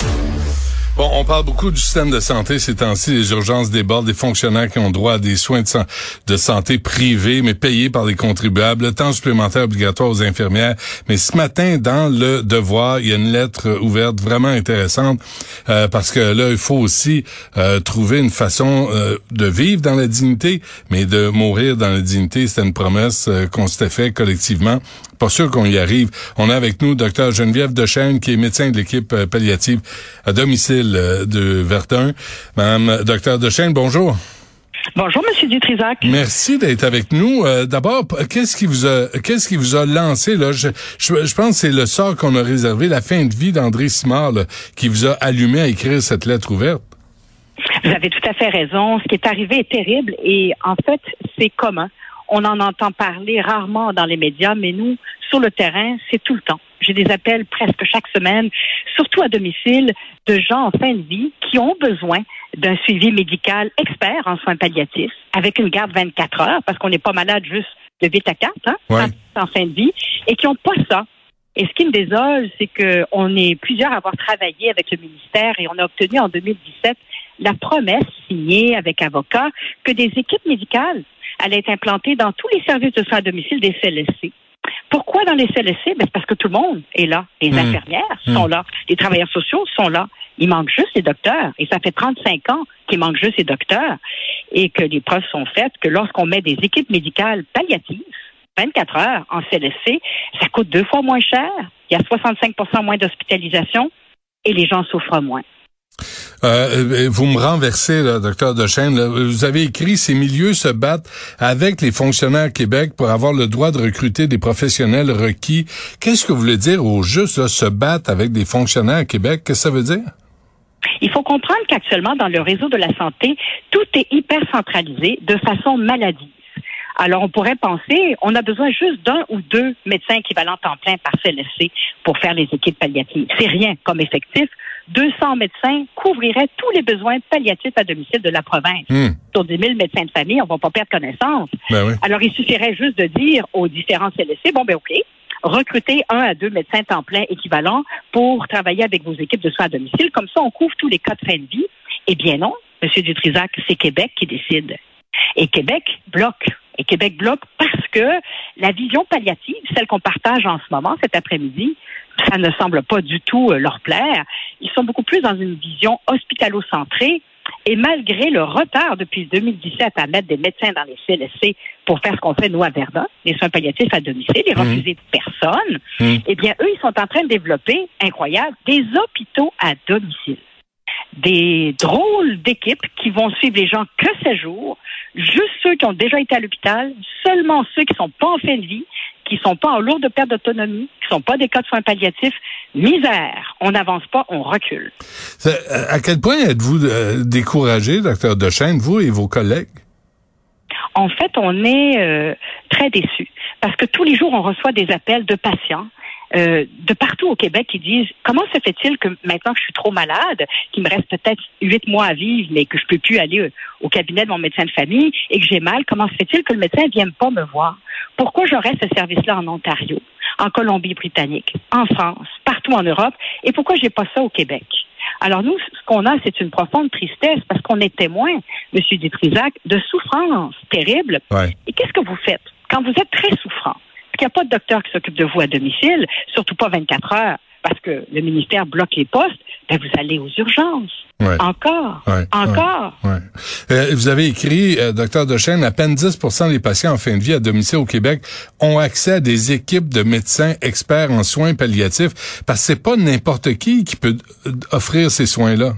qu'on orange. Bon, on parle beaucoup du système de santé ces temps-ci. Les urgences débordent des fonctionnaires qui ont droit à des soins de, san- de santé privés, mais payés par les contribuables. Le temps supplémentaire obligatoire aux infirmières. Mais ce matin, dans le Devoir, il y a une lettre ouverte vraiment intéressante euh, parce que là, il faut aussi euh, trouver une façon euh, de vivre dans la dignité, mais de mourir dans la dignité. C'était une promesse qu'on s'était fait collectivement. Pas sûr qu'on y arrive. On a avec nous Dr Geneviève Dechaine, qui est médecin de l'équipe palliative à domicile euh, de Verdun. Madame Dr Dechaine, bonjour. Bonjour, Monsieur Dutrisac. Merci d'être avec nous. Euh, D'abord, qu'est-ce qui vous a qu'est-ce qui vous a lancé là? Je, je, je pense que c'est le sort qu'on a réservé, la fin de vie d'André Simard, là, qui vous a allumé à écrire cette lettre ouverte. Vous avez tout à fait raison. Ce qui est arrivé est terrible et en fait, c'est commun. On en entend parler rarement dans les médias, mais nous, sur le terrain, c'est tout le temps. J'ai des appels presque chaque semaine, surtout à domicile, de gens en fin de vie qui ont besoin d'un suivi médical expert en soins palliatifs, avec une garde 24 heures, parce qu'on n'est pas malade juste de 8 à 4, hein, Ouais. en fin de vie, et qui n'ont pas ça. Et ce qui me désole, c'est qu'on est plusieurs à avoir travaillé avec le ministère et on a obtenu en 2017 la promesse signée avec avocat que des équipes médicales allaient être implantées dans tous les services de soins à domicile des CLSC. Pourquoi dans les CLSC? Ben, c'est parce que tout le monde est là. Les Mm. infirmières Mm. sont là. Les travailleurs sociaux sont là. Il manque juste les docteurs. Et ça fait 35 ans qu'il manque juste les docteurs. Et que les preuves sont faites que lorsqu'on met des équipes médicales palliatives, 24 heures en CLSC, ça coûte deux fois moins cher. Il y a 65% moins d'hospitalisation et les gens souffrent moins. Euh, vous me renversez, là, docteur Dechaine. Vous avez écrit ces milieux se battent avec les fonctionnaires Québec pour avoir le droit de recruter des professionnels requis. Qu'est-ce que vous voulez dire au juste là, se battre avec des fonctionnaires Québec? Qu'est-ce que ça veut dire? Il faut comprendre qu'actuellement, dans le réseau de la santé, tout est hyper centralisé de façon maladive. Alors, on pourrait penser, on a besoin juste d'un ou deux médecins équivalents temps plein par CLSC pour faire les équipes palliatives. C'est rien comme effectif. 200 médecins couvriraient tous les besoins palliatifs à domicile de la province. Hmm. Sur 10 000 médecins de famille, on va pas perdre connaissance. Ben oui. Alors, il suffirait juste de dire aux différents CLSC, bon, ben OK, recrutez un à deux médecins temps plein équivalents pour travailler avec vos équipes de soins à domicile. Comme ça, on couvre tous les cas de fin de vie. Eh bien non, M. Dutrisac, c'est Québec qui décide. Et Québec bloque. Et Québec bloque parce que la vision palliative, celle qu'on partage en ce moment, cet après-midi, ça ne semble pas du tout euh, leur plaire. Ils sont beaucoup plus dans une vision hospitalo-centrée. Et malgré le retard depuis 2017 à mettre des médecins dans les CLSC pour faire ce qu'on fait, nous, à Verdun, les soins palliatifs à domicile, et refuser personne, Mhm. eh bien, eux, ils sont en train de développer, incroyable, des hôpitaux à domicile. Des drôles d'équipes qui vont suivre les gens que ces jours, juste ceux qui ont déjà été à l'hôpital, seulement ceux qui sont pas en fin de vie, qui sont pas en lourde perte d'autonomie, qui sont pas des cas de soins palliatifs. Misère. On n'avance pas, on recule. Euh, À quel point êtes-vous euh, découragé, docteur Dechaine, vous et vos collègues? En fait, on est euh, très déçus parce que tous les jours, on reçoit des appels de patients euh, de partout au Québec qui disent comment se fait-il que maintenant que je suis trop malade, qu'il me reste peut-être huit mois à vivre, mais que je peux plus aller euh, au cabinet de mon médecin de famille et que j'ai mal, comment se fait-il que le médecin ne vienne pas me voir? Pourquoi j'aurais ce service-là en Ontario, en Colombie-Britannique, en France, partout en Europe, et pourquoi j'ai pas ça au Québec? Alors nous, ce qu'on a, c'est une profonde tristesse parce qu'on est témoin, M. Dutrisac, de souffrances terribles. Ouais. Et qu'est-ce que vous faites? Quand vous êtes très souffrant? Qu'il n'y a pas de docteur qui s'occupe de vous à domicile, surtout pas 24 heures, parce que le ministère bloque les postes. ben, vous allez aux urgences. Encore, encore. Euh, vous avez écrit, euh, docteur Dechaine, à peine 10% des patients en fin de vie à domicile au Québec ont accès à des équipes de médecins experts en soins palliatifs, parce que c'est pas n'importe qui qui peut euh, offrir ces soins-là.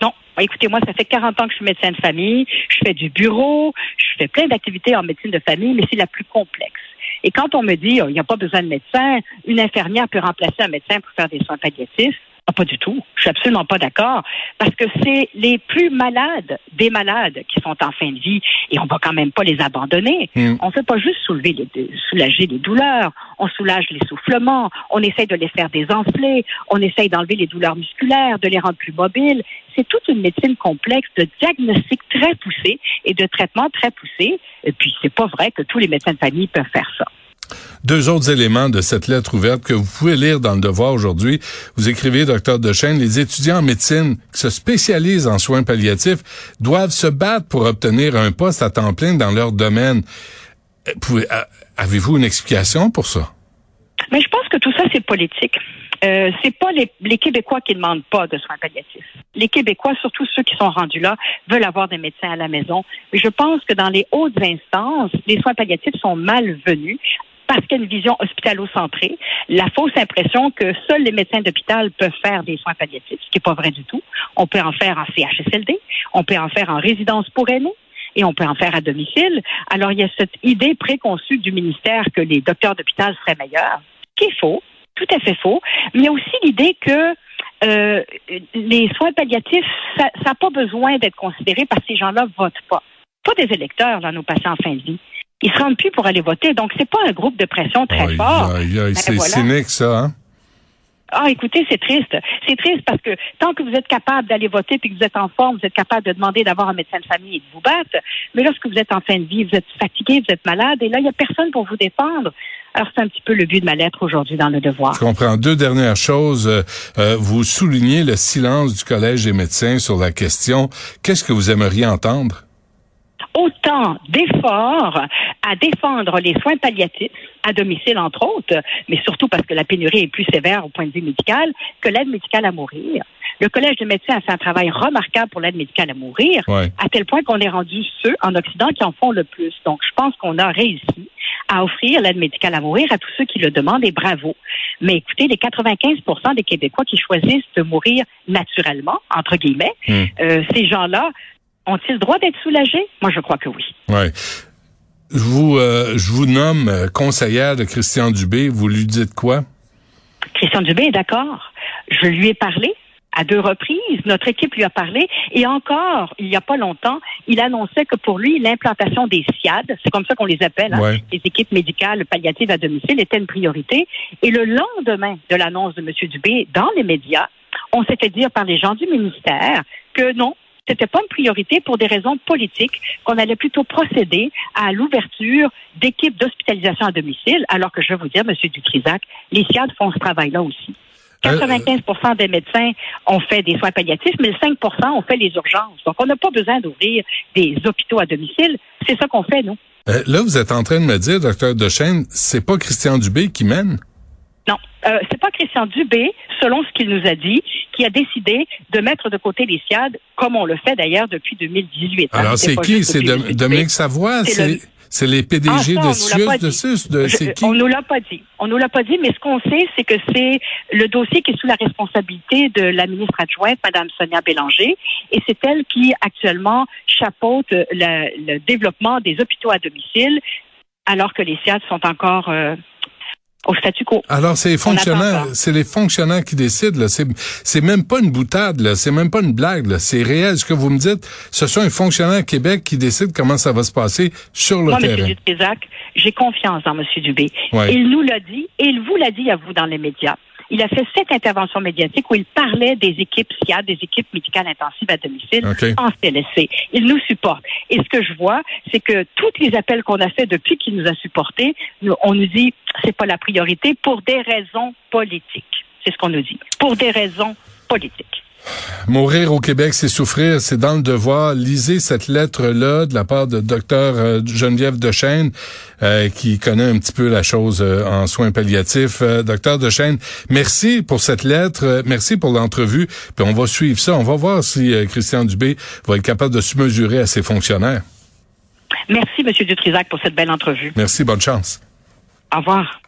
Non. Écoutez, moi, ça fait 40 ans que je suis médecin de famille. Je fais du bureau, je fais plein d'activités en médecine de famille, mais c'est la plus complexe. Et quand on me dit, oh, il n'y a pas besoin de médecin, une infirmière peut remplacer un médecin pour faire des soins palliatifs, ah, pas du tout. Je suis absolument pas d'accord. Parce que c'est les plus malades des malades qui sont en fin de vie et on va quand même pas les abandonner. On hmm. On fait pas juste soulever les, soulager les douleurs. On soulage l'essoufflement. On essaye de les faire désenfler. On essaye d'enlever les douleurs musculaires, de les rendre plus mobiles. C'est toute une médecine complexe de diagnostic très poussé et de traitement très poussé. Et puis, c'est pas vrai que tous les médecins de famille peuvent faire ça. Deux autres éléments de cette lettre ouverte que vous pouvez lire dans le Devoir aujourd'hui. Vous écrivez, docteur Dechaine, les étudiants en médecine qui se spécialisent en soins palliatifs doivent se battre pour obtenir un poste à temps plein dans leur domaine. Euh, avez-vous une explication pour ça? Mais je pense que tout ça, c'est politique. Euh, c'est pas les, Québécois qui demandent pas de soins palliatifs. Les Québécois, surtout ceux qui sont rendus là, veulent avoir des médecins à la maison. Mais je pense que dans les hautes instances, les soins palliatifs sont malvenus parce qu'il y a une vision hospitalo-centrée, la fausse impression que seuls les médecins d'hôpital peuvent faire des soins palliatifs, ce qui n'est pas vrai du tout. On peut en faire en CHSLD, on peut en faire en résidence pour aînés, et on peut en faire à domicile. Alors, il y a cette idée préconçue du ministère que les docteurs d'hôpital seraient meilleurs, qui est faux, tout à fait faux. Mais il y a aussi l'idée que euh, les soins palliatifs, ça n'a pas besoin d'être considéré parce que ces gens-là votent pas. Pas des électeurs, là, nos patients en fin de vie ils se rendent plus pour aller voter. Donc, c'est pas un groupe de pression très fort. Ben, c'est cynique, ça, hein? Ah, écoutez, c'est triste. C'est triste parce que tant que vous êtes capable d'aller voter puis que vous êtes en forme, vous êtes capable de demander d'avoir un médecin de famille et de vous battre. Mais lorsque vous êtes en fin de vie, vous êtes fatigué, vous êtes malade et là, il n'y a personne pour vous défendre. Alors, c'est un petit peu le but de ma lettre aujourd'hui dans le devoir. Je comprends. Deux dernières choses. Euh, euh, vous soulignez le silence du Collège des médecins sur la question. Qu'est-ce que vous aimeriez entendre? Autant d'efforts à défendre les soins palliatifs à domicile, entre autres, mais surtout parce que la pénurie est plus sévère au point de vue médical, que l'aide médicale à mourir. Le Collège des médecins a fait un travail remarquable pour l'aide médicale à mourir, à tel point qu'on est rendu ceux en Occident qui en font le plus. Donc, je pense qu'on a réussi à offrir l'aide médicale à mourir à tous ceux qui le demandent et bravo. Mais écoutez, les 95% des Québécois qui choisissent de mourir naturellement, entre guillemets, hmm. euh, ces gens-là ont-ils le droit d'être soulagés? Moi, je crois que oui. Ouais. Je vous, euh, je vous nomme euh, conseillère de Christian Dubé. Vous lui dites quoi? Christian Dubé est d'accord. Je lui ai parlé à deux reprises. Notre équipe lui a parlé. Et encore, il n'y a pas longtemps, il annonçait que pour lui, l'implantation des SIAD, c'est comme ça qu'on les appelle, hein, les équipes médicales palliatives à domicile, était une priorité. Et le lendemain de l'annonce de M. Dubé dans les médias, on s'est fait dire par les gens du ministère que non, c'était pas une priorité pour des raisons politiques, qu'on allait plutôt procéder à l'ouverture d'équipes d'hospitalisation à domicile, alors que je vais vous dire, M. Dutrisac, les SIAD font ce travail-là aussi. 95% euh, des médecins ont fait des soins palliatifs, mais 5% ont fait les urgences. Donc, on n'a pas besoin d'ouvrir des hôpitaux à domicile. C'est ça qu'on fait, nous. Euh, là, vous êtes en train de me dire, docteur Dechaine, c'est pas Christian Dubé qui mène? Non, euh, c'est pas Christian Dubé, selon ce qu'il nous a dit, qui a décidé de mettre de côté les SIAD, comme on le fait d'ailleurs depuis 2018. Hein. Alors, c'est qui? C'est Dominique Savoie? C'est les PDG ah, de SUS, de SUS, de qui? On nous l'a pas dit. On nous l'a pas dit, mais ce qu'on sait, c'est que c'est le dossier qui est sous la responsabilité de la ministre adjointe, Mme Sonia Bélanger, et c'est elle qui actuellement chapeaute le, développement des hôpitaux à domicile, alors que les SIAD sont encore euh, au statu quo. Alors c'est les fonctionnaires, c'est les fonctionnaires qui décident là. C'est c'est même pas une boutade là, c'est même pas une blague là. C'est réel. Ce que vous me dites, ce sont les fonctionnaires Québec qui décident comment ça va se passer sur le terrain. Monsieur j'ai confiance dans Monsieur Dubé. Il nous l'a dit et il vous l'a dit à vous dans les médias. Il a fait cette intervention médiatique où il parlait des équipes SIAD, des équipes médicales intensives à domicile en CLSC. Il nous supporte. Et ce que je vois, c'est que tous les appels qu'on a fait depuis qu'il nous a supportés, on nous dit c'est pas la priorité pour des raisons politiques. C'est ce qu'on nous dit. Pour des raisons politiques. Mourir au Québec, c'est souffrir, c'est dans le devoir. Lisez cette lettre-là de la part de docteur euh, Geneviève Dechêne, euh, qui connaît un petit peu la chose euh, en soins palliatifs. docteur Dechêne, merci pour cette lettre, merci pour l'entrevue. Puis on va suivre ça. On va voir si Christian Dubé va être capable de se mesurer à ses fonctionnaires. Merci, Monsieur Dutrisac, pour cette belle entrevue. Merci, bonne chance. Au revoir.